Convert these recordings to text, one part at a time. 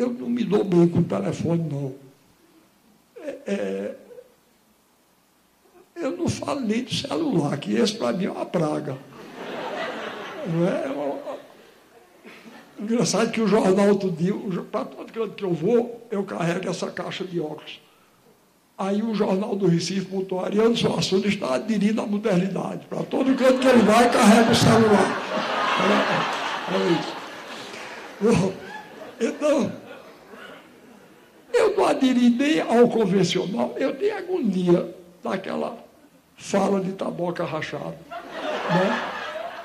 eu não me dou bem com o telefone, não. É, é, eu não falo nem do celular, que esse para mim é uma praga. Não é? é uma... Engraçado que o jornal outro dia, para todo canto que eu vou, eu carrego essa caixa de óculos. Aí o jornal do Recife botou Ariano Suassuna está aderindo à modernidade. Para todo canto que ele vai, carrega o celular. Era, era isso. Então, aderi nem ao convencional, eu tenho agonia daquela fala de taboca rachada. Né?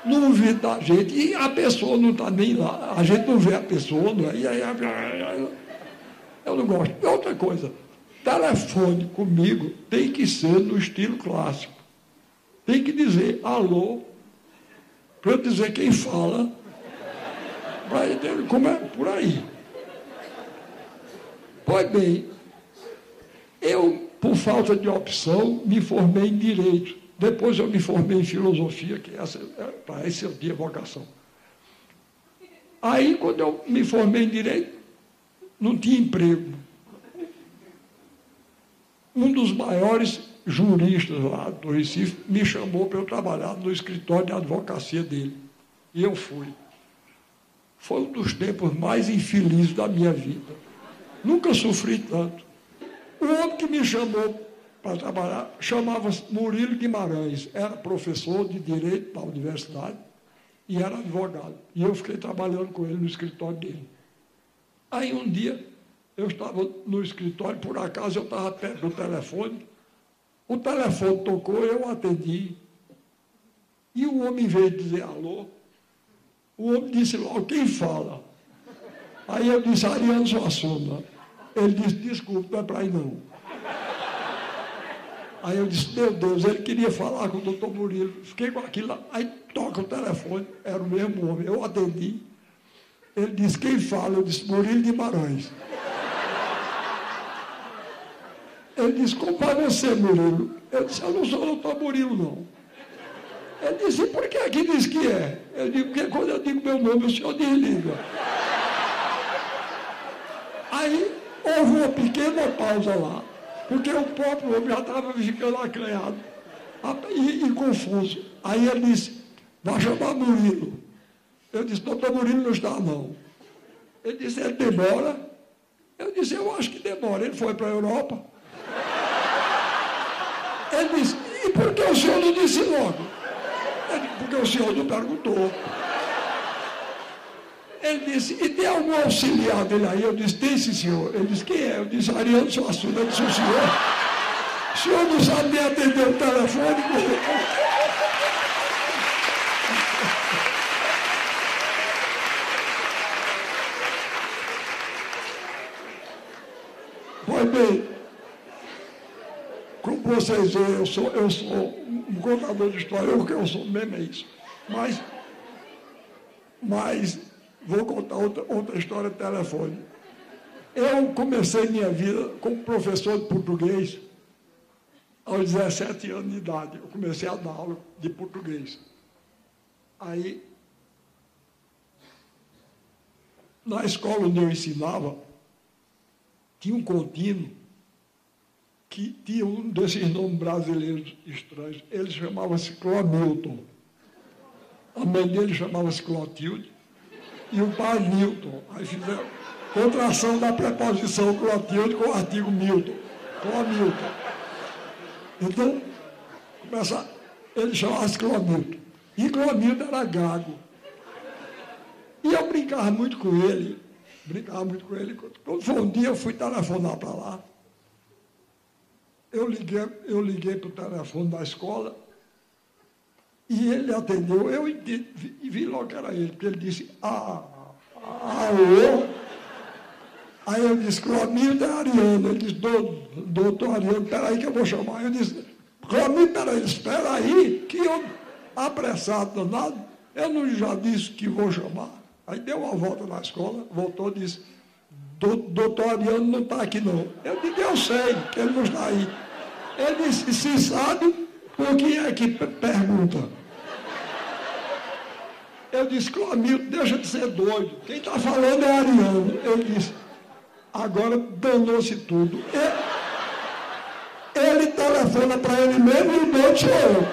No ouvido da gente, e a pessoa não está nem lá, a gente não vê a pessoa, não é? E aí, eu não gosto. E outra coisa, telefone comigo tem que ser no estilo clássico. Tem que dizer alô, para eu dizer quem fala, para como é por aí. Pois bem, eu, por falta de opção, me formei em Direito. Depois eu me formei em Filosofia, que essa, é, para esse é o dia vocação. Aí, quando eu me formei em Direito, não tinha emprego. Um dos maiores juristas lá do Recife me chamou para eu trabalhar no escritório de advocacia dele. E eu fui. Foi um dos tempos mais infelizes da minha vida. Nunca sofri tanto. O homem que me chamou para trabalhar chamava-se Murilo Guimarães, era professor de direito da universidade e era advogado. E eu fiquei trabalhando com ele no escritório dele. Aí um dia eu estava no escritório, por acaso eu estava perto do telefone, o telefone tocou, eu atendi. E o homem veio dizer alô. O homem disse logo, quem fala? Aí eu disse, Ariano Suassuna. Ele disse, desculpe, não é para ir não. Aí eu disse, meu Deus, ele queria falar com o doutor Murilo. Fiquei com aquilo lá. Aí toca o telefone, era o mesmo homem. Eu atendi. Ele disse, quem fala? Eu disse, Murilo Guimarães. Ele disse, como vai você, Murilo? Eu disse, eu não sou o doutor Murilo, não. Ele disse, por que aqui diz que é? Eu digo, porque quando eu digo meu nome, o senhor desliga. Aí houve uma pequena pausa lá, porque o próprio homem já estava ficando acanhado e, e, confuso. Aí ele disse, vai chamar Murilo. Eu disse, doutor Murilo não está não. Ele disse, ele demora. Eu disse, eu acho que demora. Ele foi para a Europa. Ele disse, e por que o senhor não disse logo? Disse, porque o senhor não perguntou. Ele disse, e tem algum auxiliar dele aí? Eu disse, tem sim, senhor. Ele disse, quem é? Eu disse, Ariano Suassuna. Eu disse, o senhor? O senhor não sabe nem atender o telefone? Pois bem, como vocês veem, eu sou, eu sou um contador de história, o que eu sou mesmo é isso. Mas, mas Vou contar outra, outra história de telefone. Eu comecei minha vida como professor de português aos 17 anos de idade. Eu comecei a dar aula de português. Aí, na escola onde eu ensinava, tinha um contínuo que tinha um desses nomes brasileiros estranhos. Ele chamava-se Clomilton. A mãe dele chamava-se Clotilde e o pai Newton. Aí fizeram contração da preposição Clotilde com o artigo Milton. Clomilton. Então, começa, ele chamava-se Clomilton. E Clomilton era gago. E eu brincava muito com ele. Brincava muito com ele. Quando foi um dia, eu fui telefonar para lá. Eu liguei, eu liguei para o telefone da escola e ele atendeu, eu vi, logo que era ele, porque ele disse, ah, alô? Aí eu disse, Clomildo é Ariano. Ele disse, doutor Ariano, peraí que eu vou chamar. Eu disse, Clomildo, peraí, espera aí, que eu, apressado danado, eu não já disse que vou chamar. Aí deu uma volta na escola, voltou e disse, doutor Ariano não está aqui não. Eu disse, eu sei que ele não está aí. Ele disse, se sabe, por que é que pergunta? Eu disse, Clomilton, deixa de ser doido. Quem está falando é Ariano. Ele disse, Agora danou-se tudo. Ele, ele telefona para ele mesmo e o sou eu.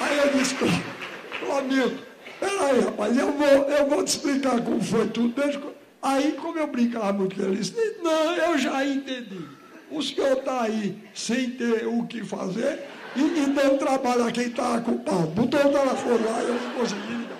Aí eu disse, Clamildo, peraí, rapaz, eu vou, eu vou te explicar como foi tudo. Aí, como eu brincava muito com ele, disse, não, eu já entendi. O senhor está aí sem ter o que fazer e, e dando trabalho a quem está culpado. Botou o telefone lá e eu não consegui ligar.